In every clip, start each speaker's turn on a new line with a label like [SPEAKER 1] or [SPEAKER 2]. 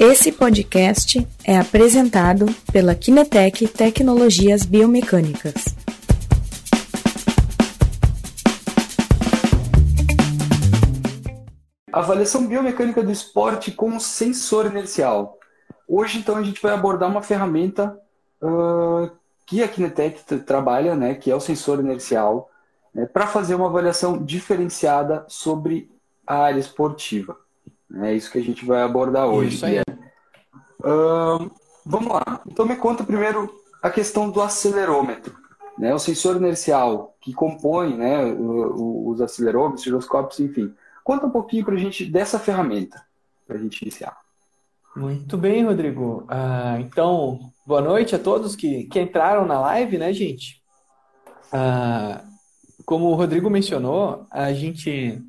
[SPEAKER 1] Esse podcast é apresentado pela Kinetec Tecnologias Biomecânicas.
[SPEAKER 2] Avaliação biomecânica do esporte com sensor inercial. Hoje, então, a gente vai abordar uma ferramenta uh, que a Kinetec trabalha, né, que é o sensor inercial, né, para fazer uma avaliação diferenciada sobre a área esportiva. É isso que a gente vai abordar hoje. Isso aí. Vamos lá. Então me conta primeiro a questão do acelerômetro. Né? O sensor inercial que compõe né, os acelerômetros, giroscópios, enfim. Conta um pouquinho para a gente dessa ferramenta, para a gente iniciar.
[SPEAKER 3] Muito bem, Rodrigo. Uh, então, boa noite a todos que, que entraram na live, né, gente? Uh, como o Rodrigo mencionou, a gente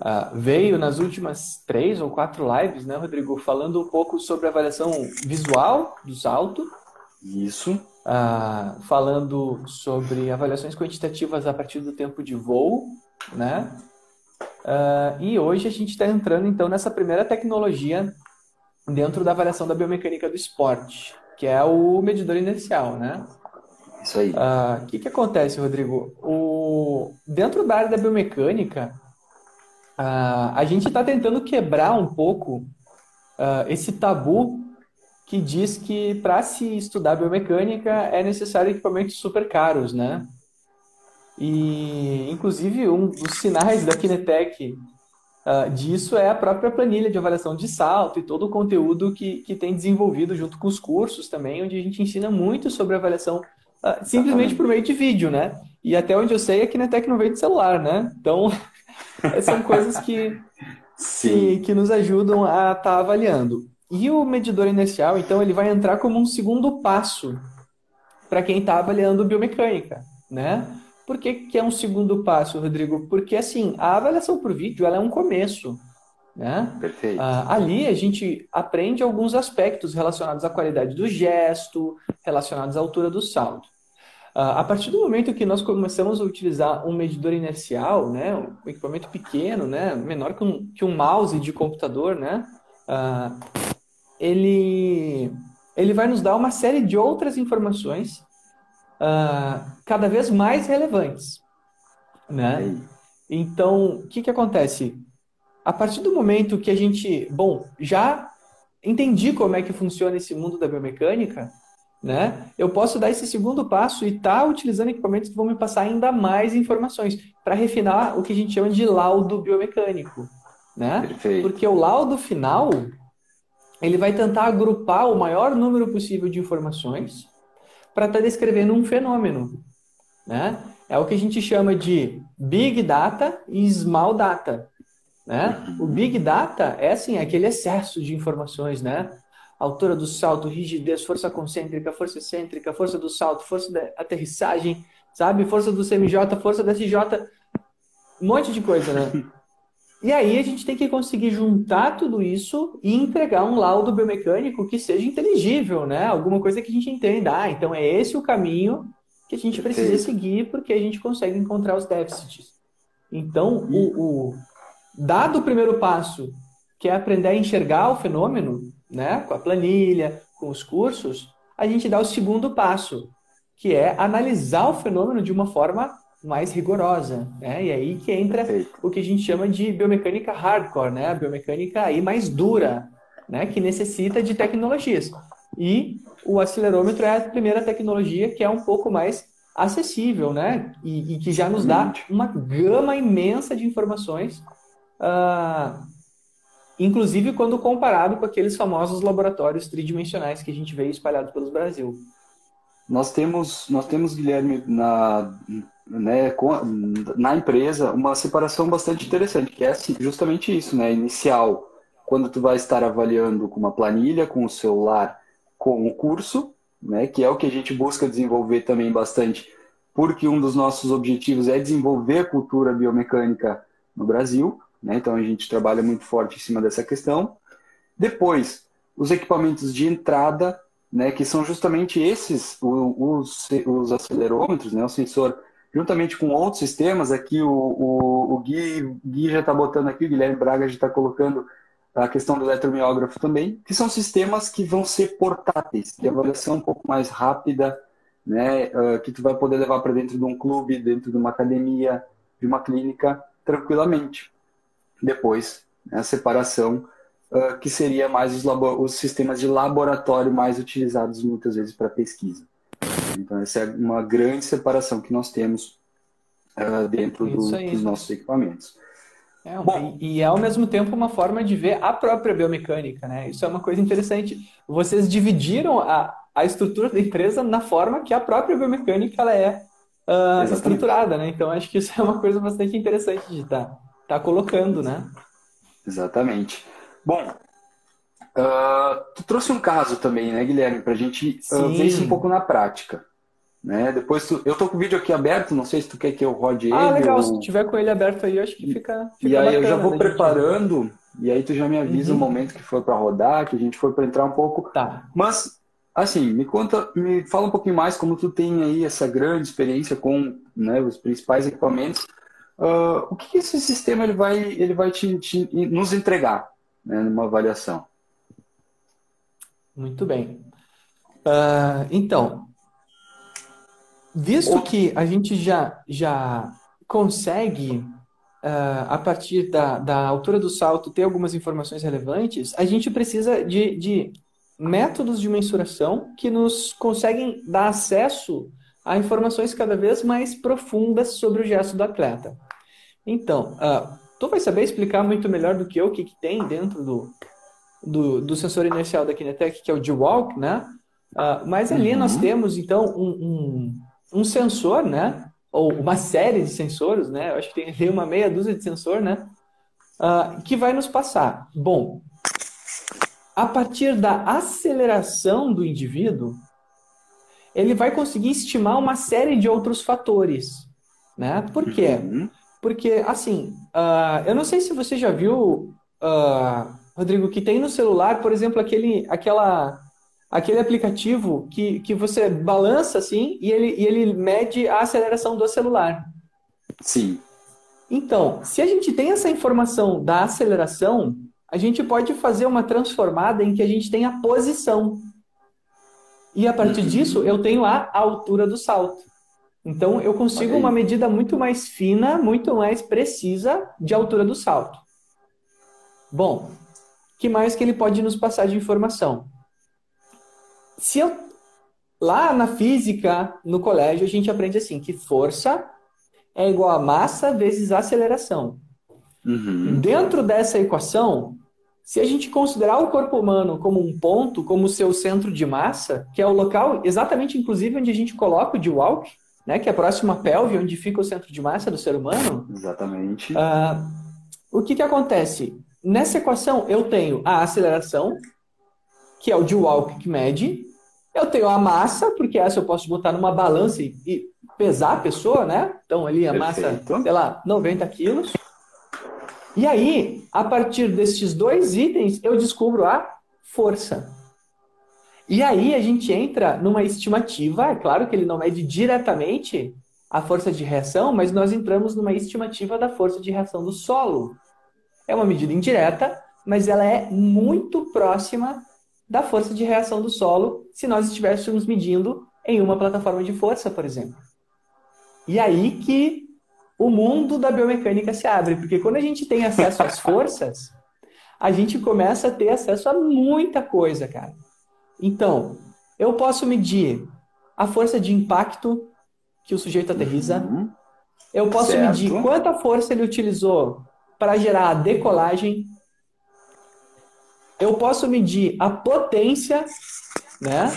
[SPEAKER 3] Uh, veio nas últimas três ou quatro lives, né, Rodrigo, falando um pouco sobre a avaliação visual do salto.
[SPEAKER 2] Isso.
[SPEAKER 3] Uh, falando sobre avaliações quantitativas a partir do tempo de voo, né? Uh, e hoje a gente está entrando então nessa primeira tecnologia dentro da avaliação da biomecânica do esporte, que é o medidor inercial, né?
[SPEAKER 2] Isso aí.
[SPEAKER 3] O que, que acontece, Rodrigo? O... Dentro da área da biomecânica, Uh, a gente está tentando quebrar um pouco uh, esse tabu que diz que para se estudar biomecânica é necessário equipamentos super caros, né? E, inclusive, um dos sinais da Kinetec uh, disso é a própria planilha de avaliação de salto e todo o conteúdo que, que tem desenvolvido junto com os cursos também, onde a gente ensina muito sobre avaliação uh, simplesmente por meio de vídeo, né? E até onde eu sei, a Kinetec não vem de celular, né? Então, São coisas que, que, que, nos ajudam a estar tá avaliando. E o medidor inercial, então, ele vai entrar como um segundo passo para quem está avaliando biomecânica, né? Por que, que é um segundo passo, Rodrigo? Porque, assim, a avaliação por vídeo, ela é um começo, né?
[SPEAKER 2] Perfeito.
[SPEAKER 3] Ah, ali a gente aprende alguns aspectos relacionados à qualidade do gesto, relacionados à altura do salto. Uh, a partir do momento que nós começamos a utilizar um medidor inercial, né, um equipamento pequeno, né, menor que um, que um mouse de computador, né, uh, ele, ele vai nos dar uma série de outras informações uh, cada vez mais relevantes. Né? Então, o que, que acontece? A partir do momento que a gente, bom, já entendi como é que funciona esse mundo da biomecânica, né? Eu posso dar esse segundo passo e estar tá utilizando equipamentos que vão me passar ainda mais informações para refinar o que a gente chama de laudo biomecânico, né?
[SPEAKER 2] Perfeito.
[SPEAKER 3] Porque o laudo final ele vai tentar agrupar o maior número possível de informações para estar tá descrevendo um fenômeno, né? É o que a gente chama de big data e small data, né? O big data é assim, aquele excesso de informações, né? Altura do salto, rigidez, força concêntrica, força excêntrica, força do salto, força da aterrissagem, sabe? Força do CMJ, força da SJ, um monte de coisa, né? E aí a gente tem que conseguir juntar tudo isso e entregar um laudo biomecânico que seja inteligível, né? Alguma coisa que a gente entenda. Ah, então é esse o caminho que a gente precisa seguir porque a gente consegue encontrar os déficits. Então, o, o dado o primeiro passo, que é aprender a enxergar o fenômeno, né, com a planilha, com os cursos, a gente dá o segundo passo, que é analisar o fenômeno de uma forma mais rigorosa, né? E aí que entra o que a gente chama de biomecânica hardcore, né? A biomecânica aí mais dura, né? Que necessita de tecnologias. E o acelerômetro é a primeira tecnologia que é um pouco mais acessível, né? E, e que já nos dá uma gama imensa de informações uh, inclusive quando comparado com aqueles famosos laboratórios tridimensionais que a gente vê espalhados pelo Brasil.
[SPEAKER 2] Nós temos, nós temos Guilherme, na, né, na empresa, uma separação bastante interessante, que é assim, justamente isso, né? Inicial, quando tu vai estar avaliando com uma planilha, com o celular, com o curso, né? Que é o que a gente busca desenvolver também bastante, porque um dos nossos objetivos é desenvolver a cultura biomecânica no Brasil. Né? Então a gente trabalha muito forte em cima dessa questão. Depois, os equipamentos de entrada, né, que são justamente esses, os, os acelerômetros, né, o sensor, juntamente com outros sistemas, aqui o, o, o Gui, Gui já está botando aqui, o Guilherme Braga já está colocando a questão do eletromiógrafo também, que são sistemas que vão ser portáteis, de avaliação um pouco mais rápida, né, uh, que tu vai poder levar para dentro de um clube, dentro de uma academia, de uma clínica, tranquilamente. Depois, né, a separação, uh, que seria mais os, os sistemas de laboratório mais utilizados muitas vezes para pesquisa. Então, essa é uma grande separação que nós temos uh, dentro do, dos nossos equipamentos.
[SPEAKER 3] É, Bom, e, e, é ao mesmo tempo uma forma de ver a própria biomecânica, né? Isso é uma coisa interessante. Vocês dividiram a, a estrutura da empresa na forma que a própria biomecânica ela é uh, estruturada, né? Então acho que isso é uma coisa bastante interessante de estar tá, colocando, né?
[SPEAKER 2] Exatamente. Bom, uh, tu trouxe um caso também, né, Guilherme, para a gente uh, ver isso um pouco na prática. Né? Depois tu... eu tô com o vídeo aqui aberto, não sei se tu quer que eu rode
[SPEAKER 3] ah, ele. Ah, legal, ou... se tiver com ele aberto aí, acho que fica. fica
[SPEAKER 2] e aí eu já vou preparando, gente... e aí tu já me avisa uhum. o momento que for para rodar, que a gente for para entrar um pouco.
[SPEAKER 3] Tá.
[SPEAKER 2] Mas, assim, me conta, me fala um pouquinho mais como tu tem aí essa grande experiência com né, os principais equipamentos. Uh, o que, esse sistema ele vai, ele vai te, te nos entregar né, numa avaliação?
[SPEAKER 3] Muito bem. Uh, então, Visto que a gente já, já consegue, uh, a partir da, da altura do salto, ter algumas informações relevantes, a gente precisa de, de métodos de mensuração que nos conseguem dar acesso a informações cada vez mais profundas sobre o gesto do atleta. Então, uh, tu vai saber explicar muito melhor do que eu o que, que tem dentro do, do, do, sensor inercial da Kinetec, que é o G-Walk, né? Uh, mas ali uhum. nós temos, então, um, um, um sensor, né? Ou uma série de sensores, né? Eu acho que tem uma meia dúzia de sensor, né? Uh, que vai nos passar. Bom, a partir da aceleração do indivíduo, ele vai conseguir estimar uma série de outros fatores, né? Por quê? Uhum. Porque, assim, uh, eu não sei se você já viu, uh, Rodrigo, que tem no celular, por exemplo, aquele, aquela aquele aplicativo que, que você balança assim e ele, e ele mede a aceleração do celular.
[SPEAKER 2] Sim.
[SPEAKER 3] Então, se a gente tem essa informação da aceleração, a gente pode fazer uma transformada em que a gente tem a posição. E a partir uhum. disso, eu tenho a altura do salto. Então, eu consigo uma medida muito mais fina, muito mais precisa de altura do salto. Bom, que mais que ele pode nos passar de informação? se eu lá na física, no colégio, a gente aprende assim que força é igual a massa vezes aceleração. Uhum. Dentro dessa equação, se a gente considerar o corpo humano como um ponto, como seu centro de massa, que é o local exatamente, inclusive, onde a gente coloca o de walk, né, que é próximo à pelve, onde fica o centro de massa do ser humano.
[SPEAKER 2] Exatamente.
[SPEAKER 3] Uh, o que, que acontece? Nessa equação, eu tenho a aceleração, que é o de walk que mede, eu tenho a massa, porque essa eu posso botar numa balança e, e pesar a pessoa, né? Então ali a Perfeito. massa, sei lá, 90 quilos. E aí, a partir destes dois itens, eu descubro a força. E aí a gente entra numa estimativa, é claro que ele não mede diretamente a força de reação, mas nós entramos numa estimativa da força de reação do solo. É uma medida indireta, mas ela é muito próxima da força de reação do solo se nós estivéssemos medindo em uma plataforma de força, por exemplo. E aí que o mundo da biomecânica se abre, porque quando a gente tem acesso às forças, a gente começa a ter acesso a muita coisa, cara. Então, eu posso medir a força de impacto que o sujeito aterriza. Uhum. Eu posso certo. medir quanta força ele utilizou para gerar a decolagem eu posso medir a potência, né?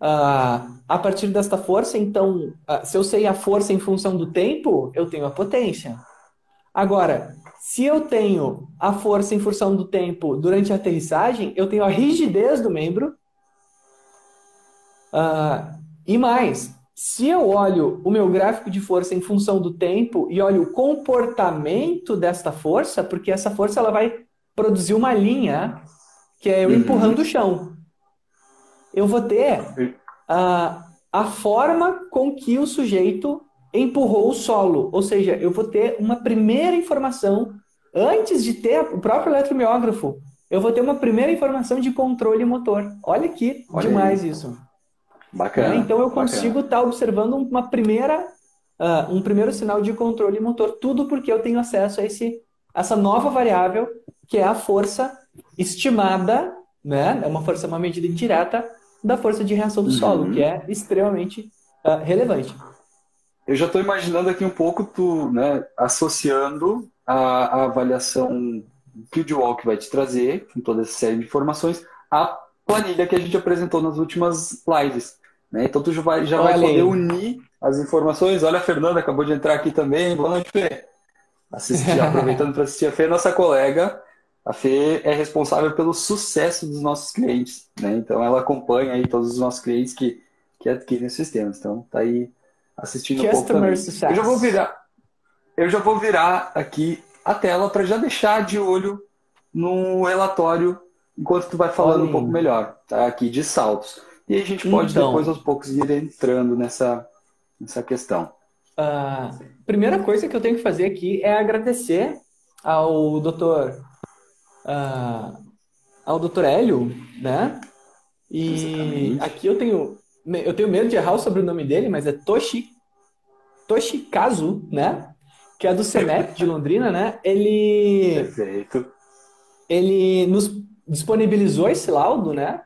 [SPEAKER 3] Uh, a partir desta força, então, uh, se eu sei a força em função do tempo, eu tenho a potência. Agora, se eu tenho a força em função do tempo durante a aterrissagem, eu tenho a rigidez do membro. Uh, e mais, se eu olho o meu gráfico de força em função do tempo e olho o comportamento desta força, porque essa força ela vai produzir uma linha que é eu uhum. empurrando o chão. Eu vou ter a, a forma com que o sujeito empurrou o solo, ou seja, eu vou ter uma primeira informação antes de ter o próprio eletromiógrafo. eu vou ter uma primeira informação de controle motor. Olha que Olha demais aí. isso.
[SPEAKER 2] Bacana.
[SPEAKER 3] Né? Então eu consigo estar tá observando uma primeira, uh, um primeiro sinal de controle motor, tudo porque eu tenho acesso a esse, essa nova variável que é a força estimada, né? É uma força, uma medida indireta da força de reação do uhum. solo, que é extremamente uh, relevante.
[SPEAKER 2] Eu já estou imaginando aqui um pouco tu, né, associando a, a avaliação que o Dwalk vai te trazer, com toda essa série de informações, à planilha que a gente apresentou nas últimas lives. Né? Então tu já vai, já vai poder unir as informações. Olha, a Fernanda acabou de entrar aqui também. Boa noite, Fê. Assistir, aproveitando para assistir a Fê, nossa colega. A Fê é responsável pelo sucesso dos nossos clientes. Né? Então ela acompanha aí todos os nossos clientes que, que adquirem os sistemas. Então tá aí assistindo Customer um pouco também. Success. Eu já vou virar, eu já vou virar aqui a tela para já deixar de olho no relatório enquanto tu vai falando um pouco melhor, tá? Aqui de saltos. E a gente pode então, depois aos poucos ir entrando nessa, nessa questão.
[SPEAKER 3] A primeira coisa que eu tenho que fazer aqui é agradecer ao doutor uh, ao doutor Hélio, né? E aqui eu tenho eu tenho medo de errar o sobrenome dele, mas é Toshi Toshikazu, né? Que é do CEMEP de Londrina, né? Ele
[SPEAKER 2] Perfeito.
[SPEAKER 3] Ele nos disponibilizou esse laudo, né?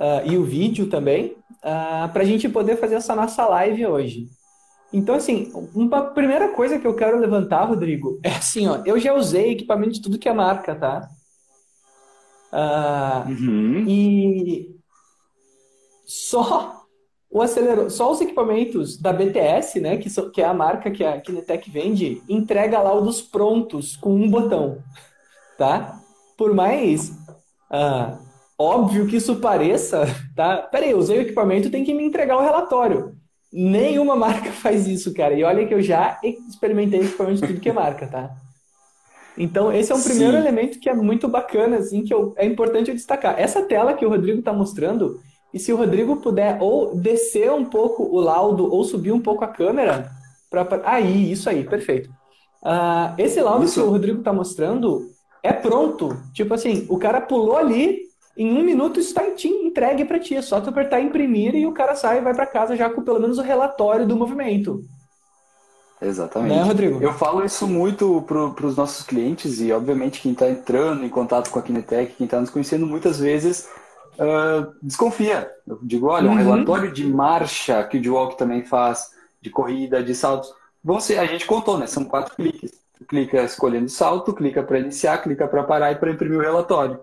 [SPEAKER 3] Uh, e o vídeo também, uh, ah, para a gente poder fazer essa nossa live hoje. Então, assim, uma primeira coisa que eu quero levantar, Rodrigo, é assim, ó, eu já usei equipamento de tudo que é marca, tá? Uh, uhum. E só o acelerador, só os equipamentos da BTS, né, que, so, que é a marca que a Kinetec vende, entrega laudos prontos com um botão, tá? Por mais uh, óbvio que isso pareça, tá? Peraí, eu usei o equipamento, tem que me entregar o relatório. Nenhuma marca faz isso, cara. E olha que eu já experimentei equipamento de tudo que é marca, tá? Então, esse é um primeiro Sim. elemento que é muito bacana, assim, que eu, é importante eu destacar. Essa tela que o Rodrigo está mostrando, e se o Rodrigo puder ou descer um pouco o laudo ou subir um pouco a câmera, para aí, isso aí, perfeito. Uh, esse laudo isso. que o Rodrigo está mostrando é pronto. Tipo assim, o cara pulou ali, em um minuto isso está entregue para ti. É só tu apertar imprimir e o cara sai e vai para casa já com pelo menos o relatório do movimento.
[SPEAKER 2] Exatamente.
[SPEAKER 3] Né, Rodrigo?
[SPEAKER 2] Eu falo isso muito para os nossos clientes e, obviamente, quem está entrando em contato com a Kinetec, quem está nos conhecendo, muitas vezes uh, desconfia. Eu digo, olha, um uhum. relatório de marcha que o Dwalk também faz, de corrida, de saltos, vão ser, a gente contou, né? São quatro cliques clica escolhendo salto, clica para iniciar, clica para parar e para imprimir o relatório.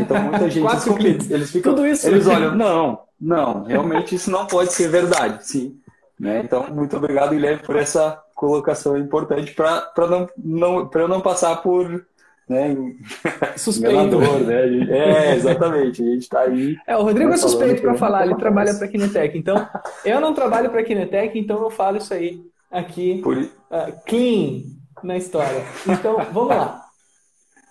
[SPEAKER 2] Então muita gente
[SPEAKER 3] Quatro cliques.
[SPEAKER 2] eles ficam, Tudo isso. eles olham, não, não, realmente isso não pode ser verdade, sim. Né? Então muito obrigado Guilherme por essa colocação importante para não, não para eu não passar por né,
[SPEAKER 3] suspeito,
[SPEAKER 2] né? É, exatamente. A gente está aí.
[SPEAKER 3] É, o Rodrigo é suspeito para falar, ele trabalha para a Kinetec. Então, eu não trabalho para a Kinetec, então eu falo isso aí aqui. Por... Uh, clean, na história. Então, vamos lá.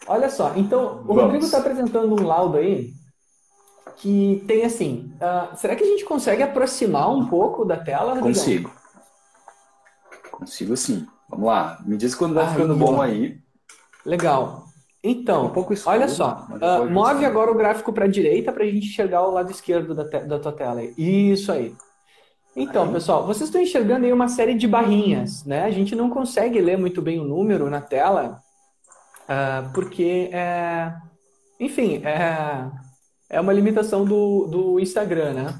[SPEAKER 3] Olha só, então o vamos. Rodrigo está apresentando um laudo aí que tem assim. Uh, será que a gente consegue aproximar um pouco da tela? Rodrigo?
[SPEAKER 2] Consigo. Consigo sim. Vamos lá. Me diz quando vai ficando bom aí.
[SPEAKER 3] Legal. Então, um pouco escuro, olha só. Uh, move agora o gráfico para a direita para a gente enxergar o lado esquerdo da, da tua tela. Isso aí. Então, pessoal, vocês estão enxergando aí uma série de barrinhas, né? A gente não consegue ler muito bem o número na tela, uh, porque, é, enfim, é, é uma limitação do, do Instagram, né?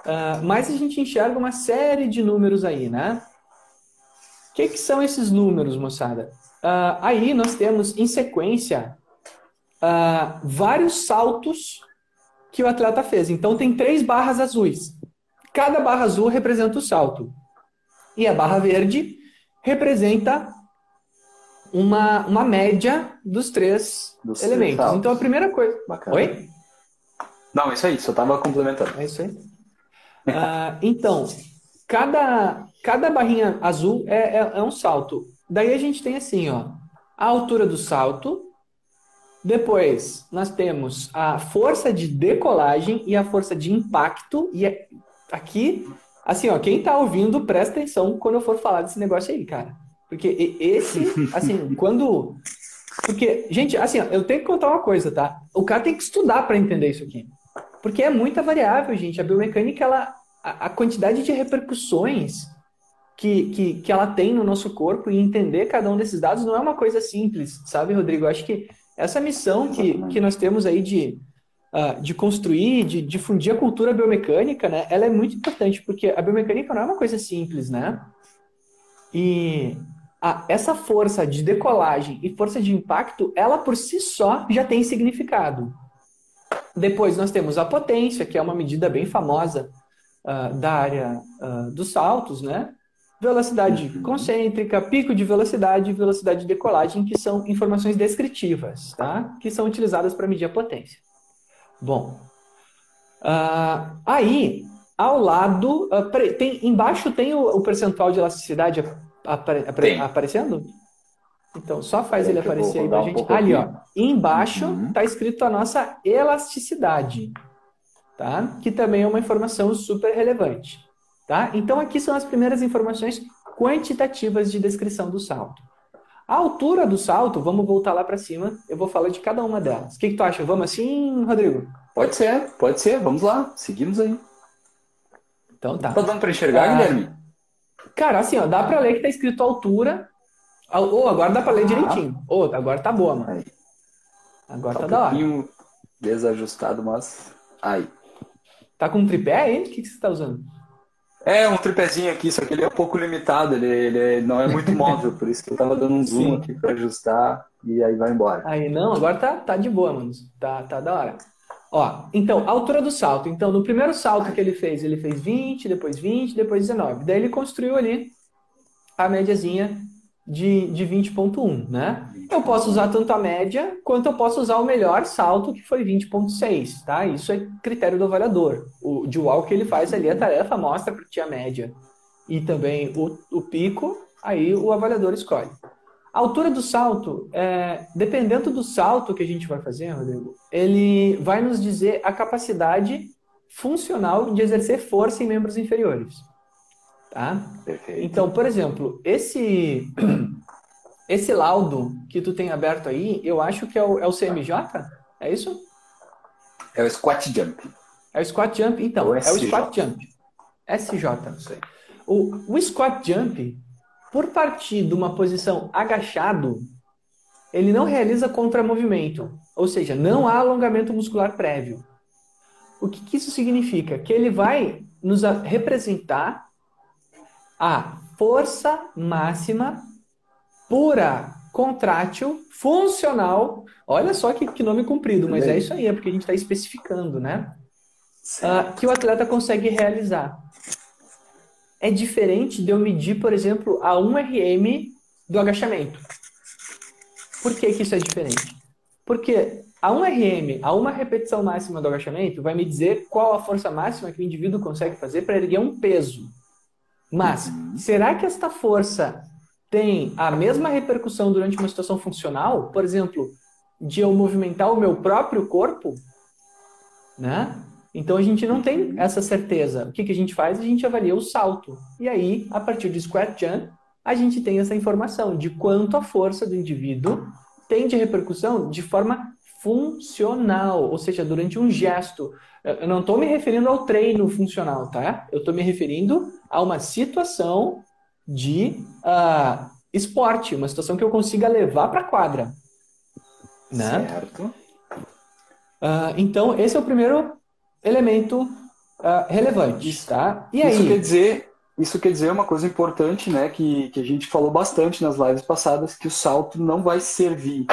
[SPEAKER 3] Uh, mas a gente enxerga uma série de números aí, né? O que, que são esses números, moçada? Uh, aí nós temos, em sequência, vários saltos que o atleta fez. Então, tem três barras azuis. Cada barra azul representa o salto. E a barra verde representa uma, uma média dos três dos elementos. Três então a primeira coisa. Bacana. Oi?
[SPEAKER 2] Não, isso aí, só estava complementando.
[SPEAKER 3] É isso aí. uh, então, cada, cada barrinha azul é, é, é um salto. Daí a gente tem assim, ó, a altura do salto. Depois, nós temos a força de decolagem e a força de impacto. E é, aqui, assim, ó, quem tá ouvindo, presta atenção quando eu for falar desse negócio aí, cara. Porque esse, assim, quando Porque, gente, assim, eu tenho que contar uma coisa, tá? O cara tem que estudar para entender isso aqui. Porque é muita variável, gente. A biomecânica, ela, a, a quantidade de repercussões que, que, que ela tem no nosso corpo e entender cada um desses dados não é uma coisa simples, sabe, Rodrigo? Eu acho que essa missão que, que nós temos aí de, uh, de construir, de difundir a cultura biomecânica, né? Ela é muito importante, porque a biomecânica não é uma coisa simples, né? E essa força de decolagem e força de impacto, ela por si só já tem significado. Depois nós temos a potência, que é uma medida bem famosa uh, da área uh, dos saltos, né? Velocidade concêntrica, pico de velocidade e velocidade de decolagem, que são informações descritivas, tá? Que são utilizadas para medir a potência. Bom, uh, aí, ao lado, tem, embaixo tem o, o percentual de elasticidade apare, apare, aparecendo? Então, só faz ele aparecer aí pra gente. Um Ali, ó. Embaixo está uhum. escrito a nossa elasticidade, tá? Que também é uma informação super relevante, tá? Então, aqui são as primeiras informações quantitativas de descrição do salto. A altura do salto, vamos voltar lá para cima, eu vou falar de cada uma delas. O que, que tu acha? Vamos assim, Rodrigo?
[SPEAKER 2] Pode ser, pode ser. Vamos lá, seguimos aí.
[SPEAKER 3] Então tá.
[SPEAKER 2] Tá dando para enxergar, ah, Guilherme?
[SPEAKER 3] Cara, assim, ó, dá para ler que tá escrito altura ou oh, agora dá pra ler direitinho. Ô, oh, agora tá boa, mano. Agora tá, tá um da hora.
[SPEAKER 2] desajustado, mas. Aí.
[SPEAKER 3] Tá com um tripé aí? O que, que você tá usando?
[SPEAKER 2] É, um tripézinho aqui, só que ele é um pouco limitado, ele, ele não é muito móvel, por isso que eu tava dando um zoom Sim. aqui pra ajustar e aí vai embora.
[SPEAKER 3] Aí, não, agora tá, tá de boa, mano. Tá, tá da hora. Ó, então, a altura do salto. Então, no primeiro salto que ele fez, ele fez 20, depois 20, depois 19. Daí ele construiu ali a médiazinha de, de 20.1, né? Eu posso usar tanto a média, quanto eu posso usar o melhor salto, que foi 20.6, tá? Isso é critério do avaliador. O de o que ele faz ali, a tarefa mostra para ti a média e também o, o pico, aí o avaliador escolhe. A altura do salto, é, dependendo do salto que a gente vai fazer, Rodrigo, ele vai nos dizer a capacidade funcional de exercer força em membros inferiores. Tá? Perfeito. Então, por exemplo, esse esse laudo que tu tem aberto aí, eu acho que é o, é o CMJ, é isso?
[SPEAKER 2] É o squat jump.
[SPEAKER 3] É o squat jump, então, é o squat jump. SJ, não sei. O, o squat jump, por partir de uma posição agachado, ele não realiza contramovimento, ou seja, não há alongamento muscular prévio. O que, que isso significa? Que ele vai nos representar a força máxima pura, contrátil, funcional. Olha só que, que nome comprido, mas é isso aí, é porque a gente está especificando, né? Uh, que o atleta consegue realizar. É diferente de eu medir, por exemplo, a 1 RM do agachamento. Por que, que isso é diferente? Porque a 1 RM, a uma repetição máxima do agachamento, vai me dizer qual a força máxima que o indivíduo consegue fazer para erguer um peso. Mas, uhum. será que esta força tem a mesma repercussão durante uma situação funcional? Por exemplo, de eu movimentar o meu próprio corpo? Né? Então a gente não tem uhum. essa certeza. O que, que a gente faz? A gente avalia o salto. E aí, a partir de squat jump, a gente tem essa informação de quanto a força do indivíduo tem de repercussão de forma funcional, ou seja, durante um gesto. Eu não estou me referindo ao treino funcional, tá? Eu estou me referindo a uma situação de uh, esporte, uma situação que eu consiga levar para a quadra. Né? Certo. Uh, então, esse é o primeiro elemento uh, relevante, tá?
[SPEAKER 2] E aí? Isso quer dizer, isso quer dizer uma coisa importante, né? Que, que a gente falou bastante nas lives passadas, que o salto não vai servir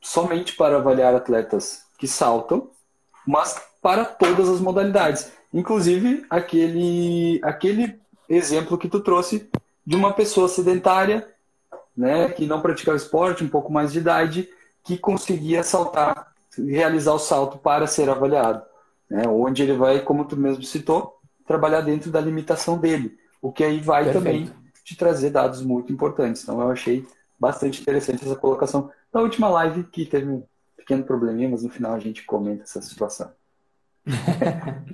[SPEAKER 2] somente para avaliar atletas que saltam, mas para todas as modalidades. Inclusive aquele, aquele exemplo que tu trouxe de uma pessoa sedentária, né, que não praticava esporte, um pouco mais de idade, que conseguia saltar, realizar o salto para ser avaliado. Né, onde ele vai, como tu mesmo citou, trabalhar dentro da limitação dele. O que aí vai Perfeito. também te trazer dados muito importantes. Então eu achei bastante interessante essa colocação na última live, que teve um pequeno probleminha, mas no final a gente comenta essa situação.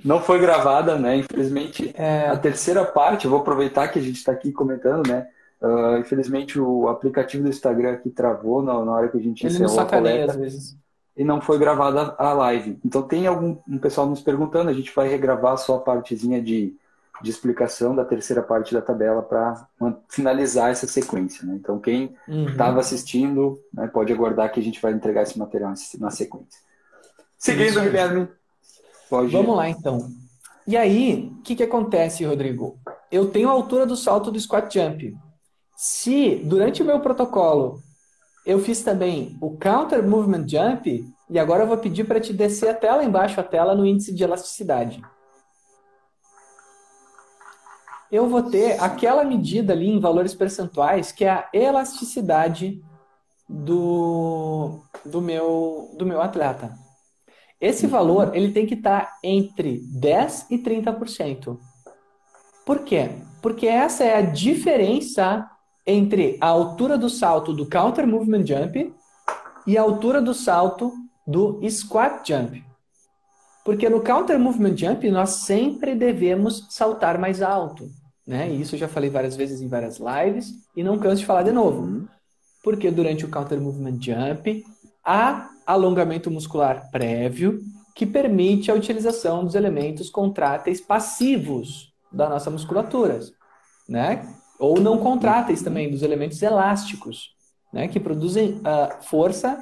[SPEAKER 2] Não foi gravada, né? Infelizmente, é... a terceira parte, eu vou aproveitar que a gente está aqui comentando, né? Uh, infelizmente o aplicativo do Instagram aqui travou na, na hora que a gente
[SPEAKER 3] Ele
[SPEAKER 2] encerrou a coleta
[SPEAKER 3] às vezes.
[SPEAKER 2] e não foi gravada a live. Então tem algum um pessoal nos perguntando, a gente vai regravar só a partezinha de, de explicação da terceira parte da tabela para finalizar essa sequência. Né? Então quem estava uhum. assistindo né, pode aguardar que a gente vai entregar esse material na sequência. Seguindo, Guilherme.
[SPEAKER 3] Pode... Vamos lá então. E aí, o que, que acontece, Rodrigo? Eu tenho a altura do salto do squat jump. Se durante o meu protocolo eu fiz também o counter movement jump, e agora eu vou pedir para te descer até lá embaixo a tela no índice de elasticidade. Eu vou ter aquela medida ali em valores percentuais que é a elasticidade do, do, meu, do meu atleta. Esse valor ele tem que estar tá entre 10% e 30%. Por quê? Porque essa é a diferença entre a altura do salto do counter movement jump e a altura do salto do squat jump. Porque no counter movement jump nós sempre devemos saltar mais alto. Né? E isso eu já falei várias vezes em várias lives e não canso de falar de novo. Uhum. Porque durante o counter movement jump há alongamento muscular prévio que permite a utilização dos elementos contráteis passivos da nossa musculatura, né? Ou não contráteis também, dos elementos elásticos, né? Que produzem uh, força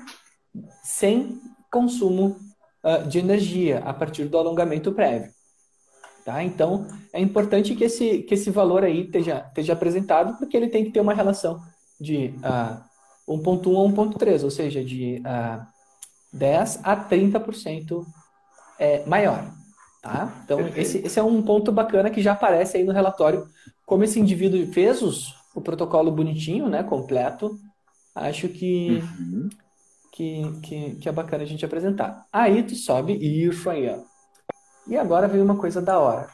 [SPEAKER 3] sem consumo uh, de energia a partir do alongamento prévio. Tá? Então, é importante que esse, que esse valor aí esteja, esteja apresentado, porque ele tem que ter uma relação de uh, 1.1 a 1.3, ou seja, de uh, 10 a 30% é, maior. Tá? Então, esse, esse é um ponto bacana que já aparece aí no relatório. Como esse indivíduo fez os, o protocolo bonitinho, né, completo, acho que, uhum. que, que, que, é bacana a gente apresentar. Aí tu sobe isso aí, ó. E agora vem uma coisa da hora.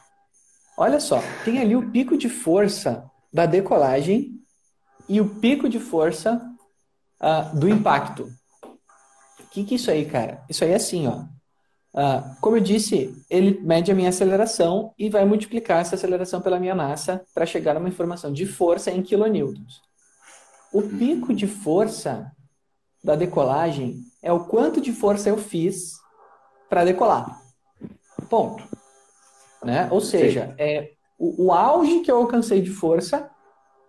[SPEAKER 3] Olha só, tem ali o pico de força da decolagem e o pico de força uh, do impacto que, que é isso aí, cara? Isso aí é assim, ó. Uh, como eu disse, ele mede a minha aceleração e vai multiplicar essa aceleração pela minha massa para chegar a uma informação de força em kilonewtons. O pico de força da decolagem é o quanto de força eu fiz para decolar. Ponto. Né? Ou seja, Sim. é o, o, auge que eu alcancei de força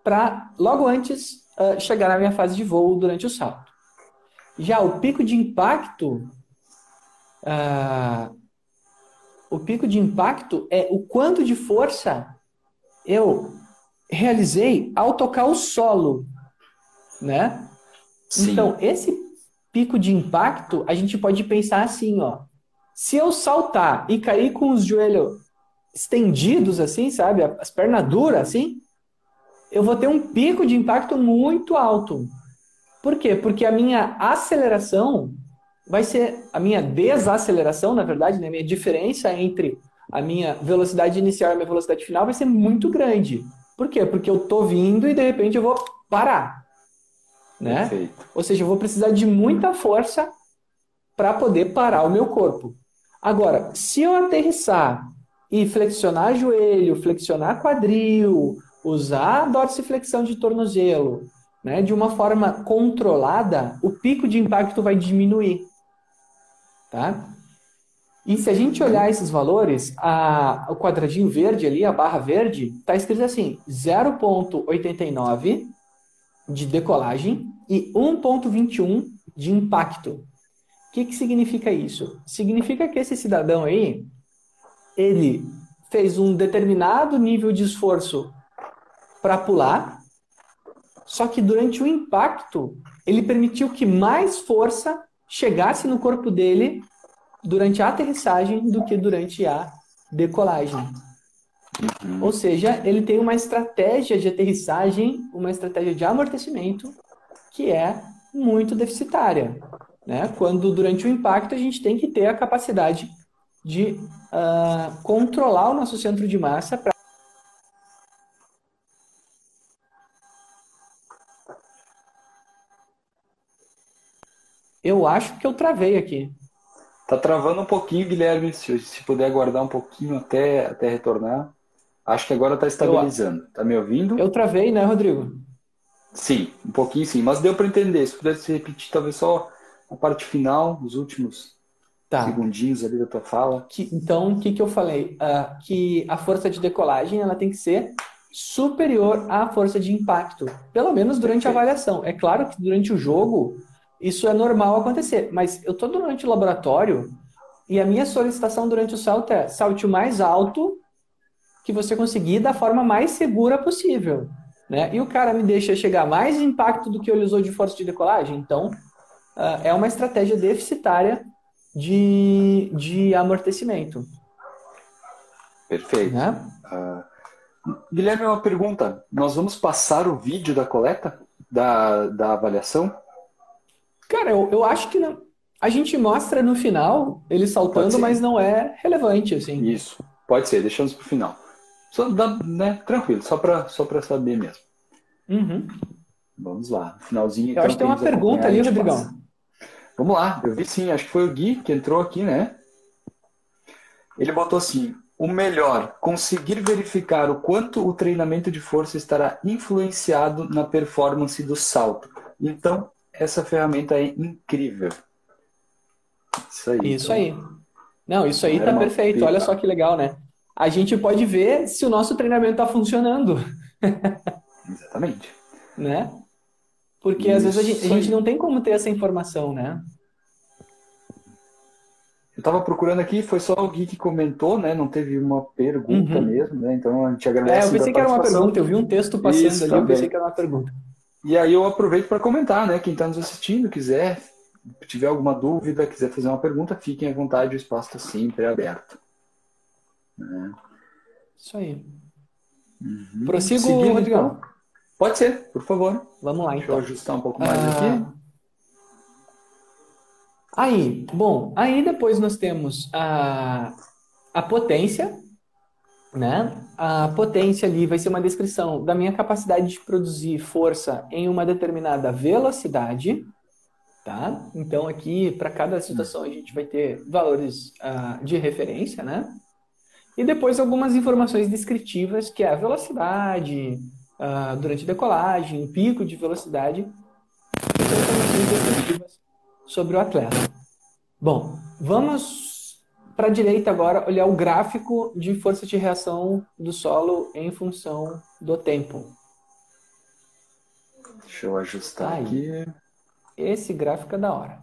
[SPEAKER 3] para logo antes uh, chegar na minha fase de voo durante o salto. Já o pico de impacto, uh, o pico de impacto é o quanto de força eu realizei ao tocar o solo, né? Sim. Então, esse pico de impacto, a gente pode pensar assim, ó. Se eu saltar e cair com os joelhos estendidos assim, sabe? As pernas duras assim, eu vou ter um pico de impacto muito alto. Por quê? Porque a minha aceleração vai ser a minha desaceleração, na verdade, né? a minha diferença entre a minha velocidade inicial e a minha velocidade final vai ser muito grande. Por quê? Porque eu tô vindo e de repente eu vou parar. Né? Perfeito. Ou seja, eu vou precisar de muita força para poder parar o meu corpo. Agora, se eu aterrissar e flexionar joelho, flexionar quadril, usar dorsiflexão de tornozelo, né, de uma forma controlada, o pico de impacto vai diminuir. Tá? E se a gente olhar esses valores, a, o quadradinho verde ali, a barra verde, está escrito assim: 0,89 de decolagem e 1,21 de impacto. O que, que significa isso? Significa que esse cidadão aí, ele fez um determinado nível de esforço para pular, só que durante o impacto, ele permitiu que mais força chegasse no corpo dele durante a aterrissagem do que durante a decolagem. Uhum. Ou seja, ele tem uma estratégia de aterrissagem, uma estratégia de amortecimento que é muito deficitária. Né? Quando durante o impacto a gente tem que ter a capacidade de uh, controlar o nosso centro de massa para Eu acho que eu travei aqui.
[SPEAKER 2] Tá travando um pouquinho, Guilherme. Se, se puder aguardar um pouquinho até, até retornar. Acho que agora está estabilizando. Eu, tá me ouvindo?
[SPEAKER 3] Eu travei, né, Rodrigo?
[SPEAKER 2] Sim, um pouquinho sim, mas deu para entender. Se pudesse repetir, talvez só a parte final, os últimos tá. segundinhos ali da tua fala.
[SPEAKER 3] Que, então, o que, que eu falei? Uh, que a força de decolagem ela tem que ser superior à força de impacto, pelo menos durante a avaliação. É claro que durante o jogo isso é normal acontecer, mas eu estou durante o laboratório e a minha solicitação durante o salto é salte o mais alto que você conseguir da forma mais segura possível. Né? E o cara me deixa chegar mais impacto do que ele usou de força de decolagem. Então, uh, é uma estratégia deficitária de, de amortecimento.
[SPEAKER 2] Perfeito. Né? Uh, Guilherme, uma pergunta. Nós vamos passar o vídeo da coleta, da, da avaliação?
[SPEAKER 3] Cara, eu, eu acho que não. A gente mostra no final ele saltando, mas não é relevante, assim.
[SPEAKER 2] Isso, pode ser, deixamos para o final. Só dá, né, tranquilo, só para só saber mesmo.
[SPEAKER 3] Uhum.
[SPEAKER 2] Vamos lá, finalzinho.
[SPEAKER 3] Eu então, acho que tem uma pergunta ali, Rodrigão. Passa.
[SPEAKER 2] Vamos lá, eu vi sim, acho que foi o Gui que entrou aqui, né? Ele botou assim: o melhor, conseguir verificar o quanto o treinamento de força estará influenciado na performance do salto. Então, essa ferramenta é incrível.
[SPEAKER 3] Isso aí. Isso aí. Não, isso aí tá perfeito. Pipa. Olha só que legal, né? A gente pode ver se o nosso treinamento está funcionando.
[SPEAKER 2] Exatamente.
[SPEAKER 3] Né? Porque isso às vezes a gente, a gente, não tem como ter essa informação, né?
[SPEAKER 2] Eu estava procurando aqui, foi só o Gui que comentou, né? Não teve uma pergunta uhum. mesmo, né? Então a gente agradece.
[SPEAKER 3] É, eu pensei que era uma pergunta, eu vi um texto passando Isso, ali, também. eu pensei que era uma pergunta.
[SPEAKER 2] E aí eu aproveito para comentar, né? Quem está nos assistindo, quiser, tiver alguma dúvida, quiser fazer uma pergunta, fiquem à vontade, o espaço está sempre aberto. Né?
[SPEAKER 3] Isso aí. Uhum. Prossigo, Seguindo, Rodrigão. Então,
[SPEAKER 2] pode ser, por favor.
[SPEAKER 3] Vamos lá,
[SPEAKER 2] Deixa
[SPEAKER 3] então.
[SPEAKER 2] Deixa eu ajustar um pouco mais ah... aqui.
[SPEAKER 3] Aí, bom, aí depois nós temos a, a potência, né? A potência ali vai ser uma descrição da minha capacidade de produzir força em uma determinada velocidade, tá? Então aqui para cada situação a gente vai ter valores uh, de referência, né? E depois algumas informações descritivas, que é a velocidade uh, durante a decolagem, pico de velocidade, e são informações descritivas sobre o atleta. Bom, vamos para a direita agora olhar o gráfico de força de reação do solo em função do tempo.
[SPEAKER 2] Deixa eu ajustar Aí. aqui.
[SPEAKER 3] Esse gráfico é da hora.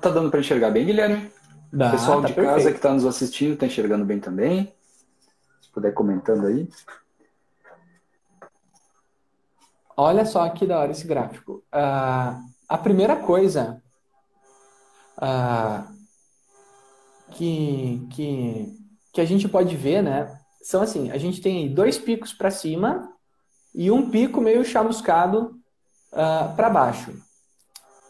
[SPEAKER 2] Tá dando para enxergar bem, Guilherme? Dá, o pessoal tá de perfeito. casa que está nos assistindo está enxergando bem também. Se puder comentando aí.
[SPEAKER 3] Olha só que da hora esse gráfico. Uh, a primeira coisa uh, que, que, que a gente pode ver, né? São assim, a gente tem dois picos para cima e um pico meio chamuscado uh, ah, para baixo,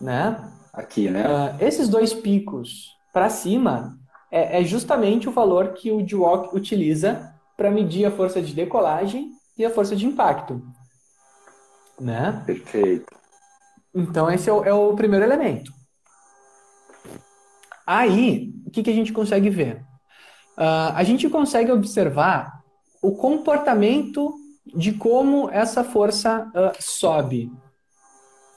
[SPEAKER 3] né?
[SPEAKER 2] Aqui, né?
[SPEAKER 3] Uh, esses dois picos para cima é, é, justamente o valor que o DWOC utiliza para medir a força de decolagem e a força de impacto, né?
[SPEAKER 2] Perfeito.
[SPEAKER 3] Então esse é o, é o primeiro elemento. Aí, o que, que a gente consegue ver? Uh, a gente consegue observar o comportamento de como essa força uh, sobe.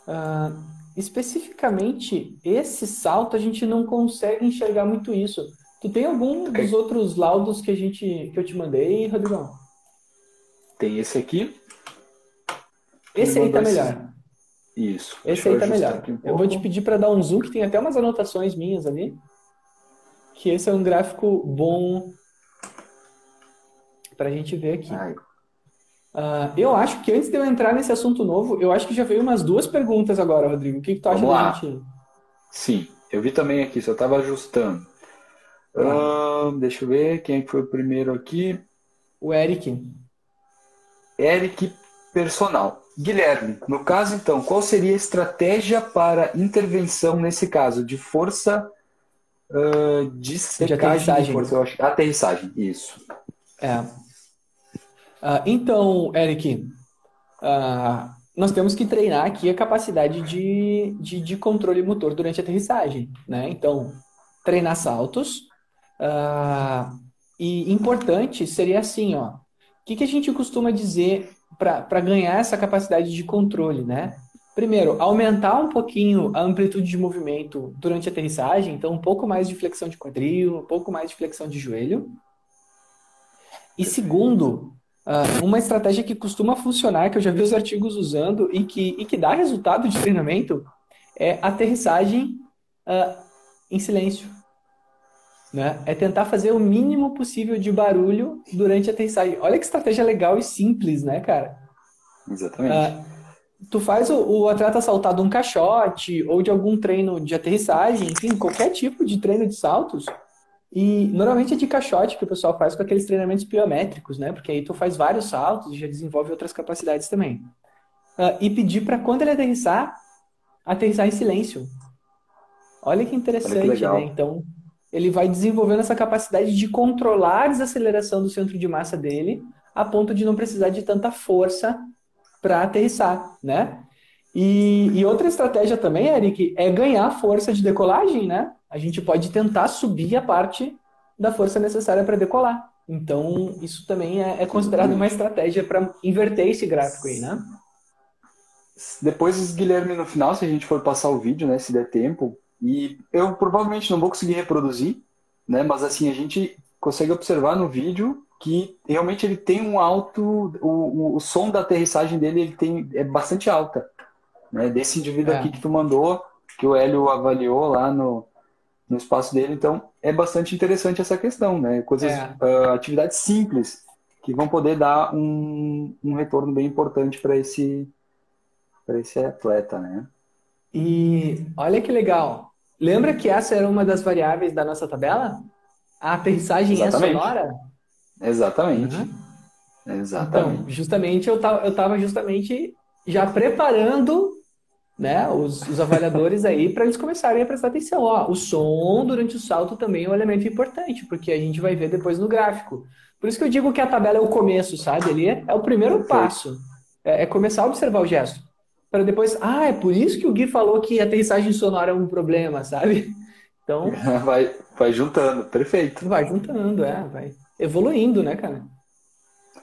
[SPEAKER 3] Uh, especificamente, esse salto a gente não consegue enxergar muito isso. Tu tem algum okay. dos outros laudos que a gente que eu te mandei, Rodrigão?
[SPEAKER 2] Tem esse aqui.
[SPEAKER 3] Esse aí tá melhor.
[SPEAKER 2] Isso.
[SPEAKER 3] Esse aí tá melhor. Um eu vou te pedir para dar um zoom, que tem até umas anotações minhas ali. Que esse é um gráfico bom para a gente ver aqui. Uh, eu acho que antes de eu entrar nesse assunto novo, eu acho que já veio umas duas perguntas agora, Rodrigo. O que, que tu acha da gente?
[SPEAKER 2] Sim, eu vi também aqui, só estava ajustando. Uh, deixa eu ver quem é foi o primeiro aqui.
[SPEAKER 3] O Eric.
[SPEAKER 2] Eric Personal. Guilherme, no caso então, qual seria a estratégia para intervenção nesse caso de força uh, de secagem de aterrissagem. de força? Acho. Aterrissagem, isso.
[SPEAKER 3] É. Uh, então, Eric, uh, nós temos que treinar aqui a capacidade de, de, de, controle motor durante a aterrissagem, né? Então, treinar saltos. e importante seria assim, ó. O que, que a gente costuma dizer para ganhar essa capacidade de controle, né? Primeiro, aumentar um pouquinho a amplitude de movimento durante a aterrissagem, então um pouco mais de flexão de quadril, um pouco mais de flexão de joelho. E segundo, ah, uma estratégia que costuma funcionar, que eu já vi os artigos usando e que, e que dá resultado de treinamento, é aterrissagem uh, em silêncio. Né? É tentar fazer o mínimo possível de barulho durante a aterrissagem. Olha que estratégia legal e simples, né, cara?
[SPEAKER 2] Exatamente. Uh,
[SPEAKER 3] tu faz o, o, atleta saltar de um caixote ou de algum treino de aterrissagem, enfim, qualquer tipo de treino de saltos. E normalmente é de caixote que o pessoal faz com aqueles treinamentos biométricos, né? Porque aí tu faz vários saltos e já desenvolve outras capacidades também. Uh, e pedir para quando ele aterrissar, aterrissar em silêncio. Olha que interessante, Olha que né? Então, ele vai desenvolvendo essa capacidade de controlar a desaceleração do centro de massa dele, a ponto de não precisar de tanta força para aterrissar, né? E, e, outra estratégia também, Eric, é ganhar força de decolagem, né? A gente pode tentar subir a parte da força necessária para decolar. Então, isso também é, é considerado uma estratégia para inverter esse gráfico aí, né?
[SPEAKER 2] Depois, Guilherme, no final, se a gente for passar o vídeo, né, se der tempo, e eu provavelmente não vou conseguir reproduzir, né, mas assim, a gente consegue observar no vídeo que realmente ele tem um alto, o, o, o som da aterrissagem dele ele tem, é bastante alta, né, desse indivíduo é. aqui que tu mandou, que o Hélio avaliou lá no, no espaço dele, então é bastante interessante essa questão, né, coisas, é. uh, atividades simples que vão poder dar um, um retorno bem importante para esse para esse atleta, né?
[SPEAKER 3] E olha que legal. Lembra que essa era uma das variáveis da nossa tabela? A é Exatamente. é sonora?
[SPEAKER 2] Exatamente. Uhum. Exatamente.
[SPEAKER 3] Então, justamente eu tava, eu tava justamente já preparando né, os, os avaliadores aí para eles começarem a prestar atenção. Ó, o som durante o salto também é um elemento importante, porque a gente vai ver depois no gráfico. Por isso que eu digo que a tabela é o começo, sabe? Ali é, é o primeiro passo. É, é começar a observar o gesto para depois, ah, é por isso que o Gui falou que a aterrissagem sonora é um problema, sabe? Então.
[SPEAKER 2] Vai, vai juntando, perfeito.
[SPEAKER 3] Vai juntando, é, vai evoluindo, né, cara?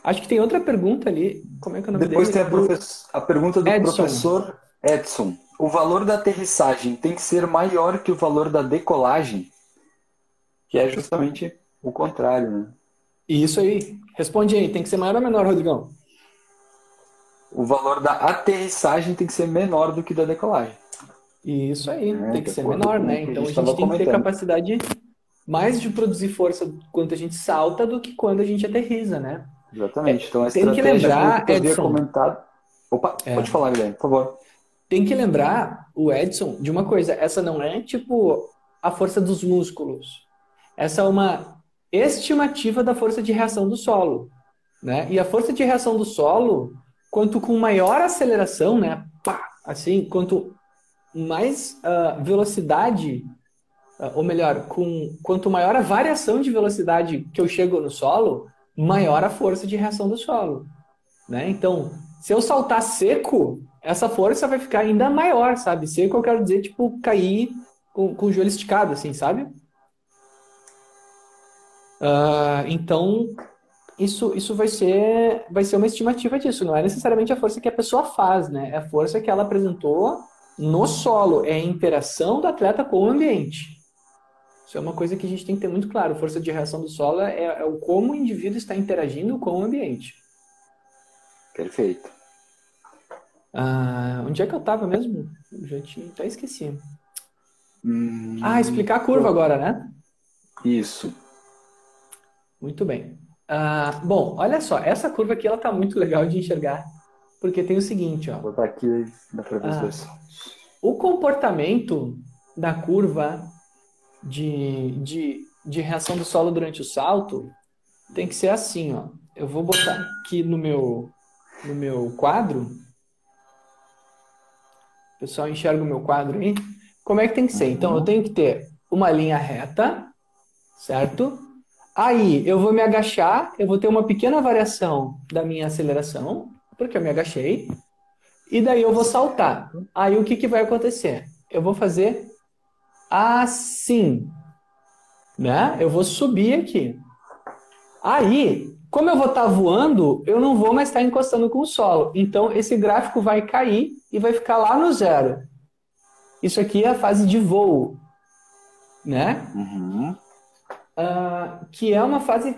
[SPEAKER 3] Acho que tem outra pergunta ali. Como é que é o nome
[SPEAKER 2] Depois dele? tem a, a pergunta do Edson. professor Edson. O valor da aterrissagem tem que ser maior que o valor da decolagem? Que é justamente o contrário, né?
[SPEAKER 3] Isso aí. Responde aí. Tem que ser maior ou menor, Rodrigão?
[SPEAKER 2] O valor da aterrissagem tem que ser menor do que da decolagem.
[SPEAKER 3] Isso aí, é, tem que ser menor, né? Então a gente, a gente tem que ter capacidade mais de produzir força quando a gente salta do que quando a gente aterriza, né?
[SPEAKER 2] Exatamente. Então a tem que lembrar, que Edson, comentado... Opa, é. pode falar, Guilherme, por favor.
[SPEAKER 3] Tem que lembrar o Edson de uma coisa, essa não é tipo a força dos músculos. Essa é uma estimativa da força de reação do solo, né? E a força de reação do solo quanto com maior aceleração, né? Pá, assim, quanto mais uh, velocidade, uh, ou melhor, com quanto maior a variação de velocidade que eu chego no solo, maior a força de reação do solo, né? Então, se eu saltar seco, essa força vai ficar ainda maior, sabe? Seco eu quero dizer, tipo, cair com, com o joelho esticado, assim, sabe? Uh, então, isso, isso vai ser vai ser uma estimativa disso. Não é necessariamente a força que a pessoa faz, né? É a força que ela apresentou no solo. É a interação do atleta com o ambiente. Isso é uma coisa que a gente tem que ter muito claro. Força de reação do solo é, é o como o indivíduo está interagindo com o ambiente.
[SPEAKER 2] Perfeito.
[SPEAKER 3] Ah, onde é que eu estava mesmo? Eu já tinha, até esqueci. Hum, ah, explicar a curva agora, né?
[SPEAKER 2] Isso.
[SPEAKER 3] Muito bem. Ah, bom, olha só, essa curva aqui ela tá muito legal de enxergar, porque tem o seguinte, ó.
[SPEAKER 2] Vou botar aqui, dá pra ver ah,
[SPEAKER 3] O comportamento da curva de, de, de reação do solo durante o salto tem que ser assim, ó. Eu vou botar aqui no meu, no meu quadro. O pessoal enxerga o meu quadro aí. Como é que tem que ser? Então, eu tenho que ter uma linha reta, certo? Aí eu vou me agachar, eu vou ter uma pequena variação da minha aceleração, porque eu me agachei, e daí eu vou saltar. Aí o que, que vai acontecer? Eu vou fazer assim, né? Eu vou subir aqui. Aí, como eu vou estar tá voando, eu não vou mais estar tá encostando com o solo. Então, esse gráfico vai cair e vai ficar lá no zero. Isso aqui é a fase de voo, né?
[SPEAKER 2] Uhum.
[SPEAKER 3] Uh, que é uma fase,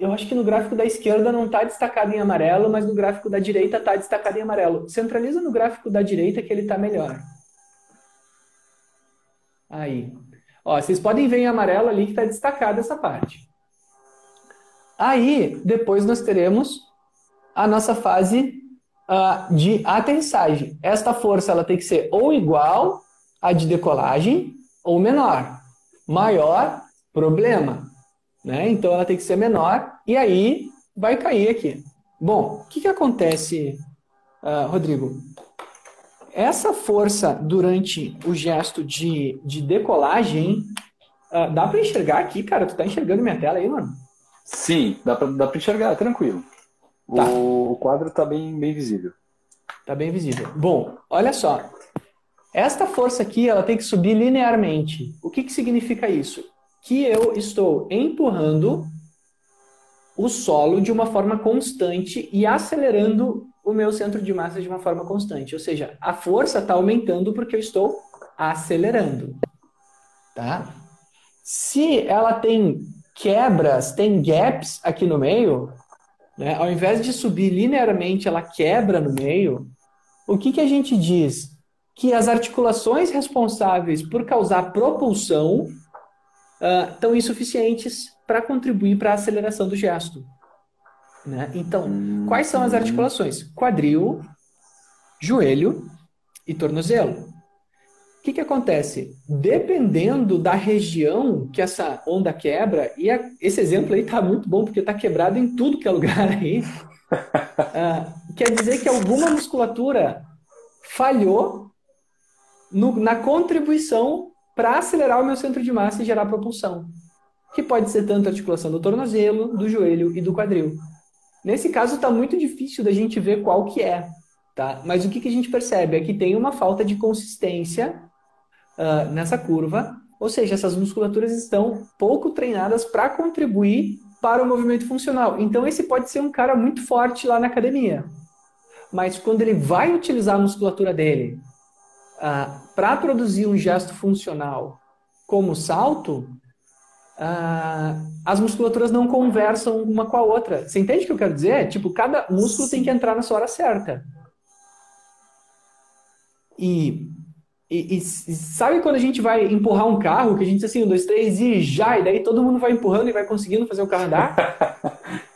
[SPEAKER 3] eu acho que no gráfico da esquerda não está destacado em amarelo, mas no gráfico da direita está destacado em amarelo. Centraliza no gráfico da direita que ele está melhor. Aí. Ó, vocês podem ver em amarelo ali que está destacada essa parte. Aí, depois nós teremos a nossa fase uh, de aterrissagem. Esta força ela tem que ser ou igual à de decolagem ou menor. Maior, problema. Né? Então ela tem que ser menor e aí vai cair aqui. Bom, o que, que acontece, uh, Rodrigo? Essa força durante o gesto de, de decolagem, uh, dá para enxergar aqui, cara? Tu tá enxergando minha tela aí, mano?
[SPEAKER 2] Sim, dá para dá enxergar, tranquilo. Tá. O, o quadro está bem, bem visível.
[SPEAKER 3] Está bem visível. Bom, olha só. Esta força aqui ela tem que subir linearmente. O que, que significa isso? Que eu estou empurrando o solo de uma forma constante e acelerando o meu centro de massa de uma forma constante. Ou seja, a força está aumentando porque eu estou acelerando. Tá? Se ela tem quebras, tem gaps aqui no meio, né? ao invés de subir linearmente, ela quebra no meio, o que, que a gente diz? Que as articulações responsáveis por causar propulsão uh, estão insuficientes para contribuir para a aceleração do gesto. Né? Então, quais são as articulações? Quadril, joelho e tornozelo que, que acontece? Dependendo da região que essa onda quebra, e a, esse exemplo aí está muito bom, porque está quebrado em tudo que é lugar aí, uh, quer dizer que alguma musculatura falhou no, na contribuição para acelerar o meu centro de massa e gerar propulsão. Que pode ser tanto a articulação do tornozelo, do joelho e do quadril. Nesse caso, está muito difícil da gente ver qual que é. Tá? Mas o que, que a gente percebe é que tem uma falta de consistência uh, nessa curva, ou seja, essas musculaturas estão pouco treinadas para contribuir para o movimento funcional. Então, esse pode ser um cara muito forte lá na academia. Mas quando ele vai utilizar a musculatura dele uh, para produzir um gesto funcional como salto, uh, as musculaturas não conversam uma com a outra. Você entende o que eu quero dizer? Tipo, cada músculo tem que entrar na sua hora certa. E e, e, sabe quando a gente vai empurrar um carro, que a gente diz assim, um, dois, três e já, e daí todo mundo vai empurrando e vai conseguindo fazer o carro andar?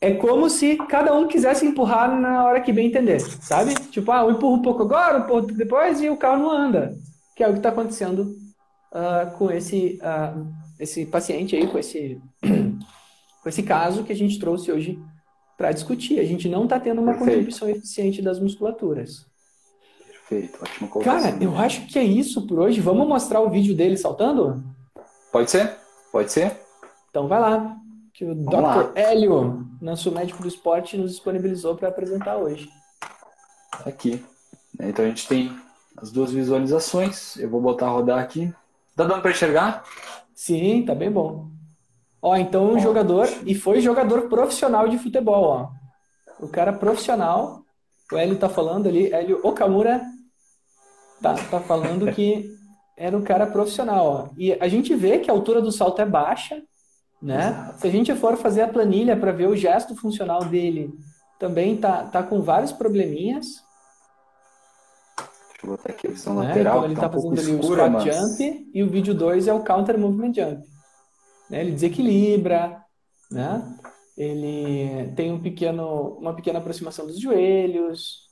[SPEAKER 3] é, como se cada um quisesse empurrar na hora que bem entender, sabe? Tipo, ah, eu empurro um pouco agora, um pouco depois e o carro não anda. Que é o que está acontecendo uh, com esse, uh, esse paciente aí, com esse, com esse caso que a gente trouxe hoje para discutir. A gente não está tendo uma Perfeito. contribuição eficiente das musculaturas.
[SPEAKER 2] Perfeito, ótima colocação.
[SPEAKER 3] Cara, eu acho que é isso por hoje. Vamos mostrar o vídeo dele saltando?
[SPEAKER 2] Pode ser, pode ser.
[SPEAKER 3] Então vai lá, o Vamos Dr. Lá. Hélio, nosso médico do esporte, nos disponibilizou para apresentar hoje.
[SPEAKER 2] Aqui. Então a gente tem as duas visualizações. Eu vou botar a rodar aqui. Tá dando para enxergar?
[SPEAKER 3] Sim, tá bem bom. Ó, então um jogador, e foi jogador profissional de futebol, ó. O cara profissional, o Hélio tá falando ali, Hélio Okamura tá, tá falando que era um cara profissional. Ó. E a gente vê que a altura do salto é baixa, né? Se a gente for fazer a planilha para ver o gesto funcional dele, também tá, tá com vários probleminhas.
[SPEAKER 2] Deixa eu botar aqui a visão né? lateral.
[SPEAKER 3] Então ele tá, tá um fazendo ali escura, o squat mas... jump e o vídeo 2 é o counter movement jump. Né? Ele desequilibra, né? Ele tem um pequeno, uma pequena aproximação dos joelhos,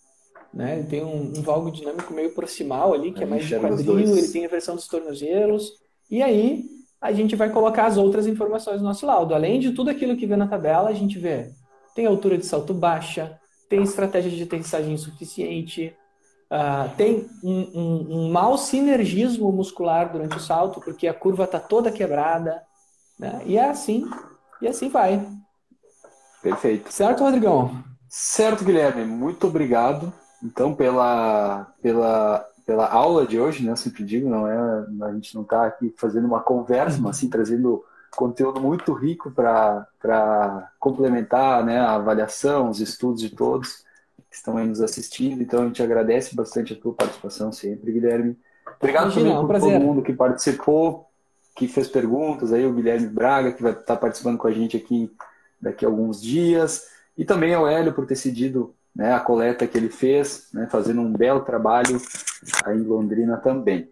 [SPEAKER 3] né? Ele tem um, um valgo dinâmico meio proximal ali, que é mais de quadril, ele tem a versão dos tornozelos. E aí a gente vai colocar as outras informações no nosso laudo. Além de tudo aquilo que vê na tabela, a gente vê tem altura de salto baixa, tem estratégia de aterrissagem insuficiente, uh, tem um, um, um, mau sinergismo muscular durante o salto, porque a curva está toda quebrada, né? E é assim, e assim vai.
[SPEAKER 2] Perfeito.
[SPEAKER 3] Certo, Rodrigão?
[SPEAKER 2] Certo, Guilherme. Muito obrigado então, pela, pela, pela aula de hoje, né? Eu sempre digo, não é, a gente não está aqui fazendo uma conversa, mas sim trazendo conteúdo muito rico para complementar né, a avaliação, os estudos de todos que estão aí nos assistindo. Então a gente agradece bastante a tua participação sempre, Guilherme. Obrigado Imagina, também por todo mundo que participou, que fez perguntas, aí o Guilherme Braga, que vai estar participando com a gente aqui daqui a alguns dias, e também ao Hélio por ter cedido né, a coleta que ele fez, né, fazendo um belo trabalho aí em Londrina também.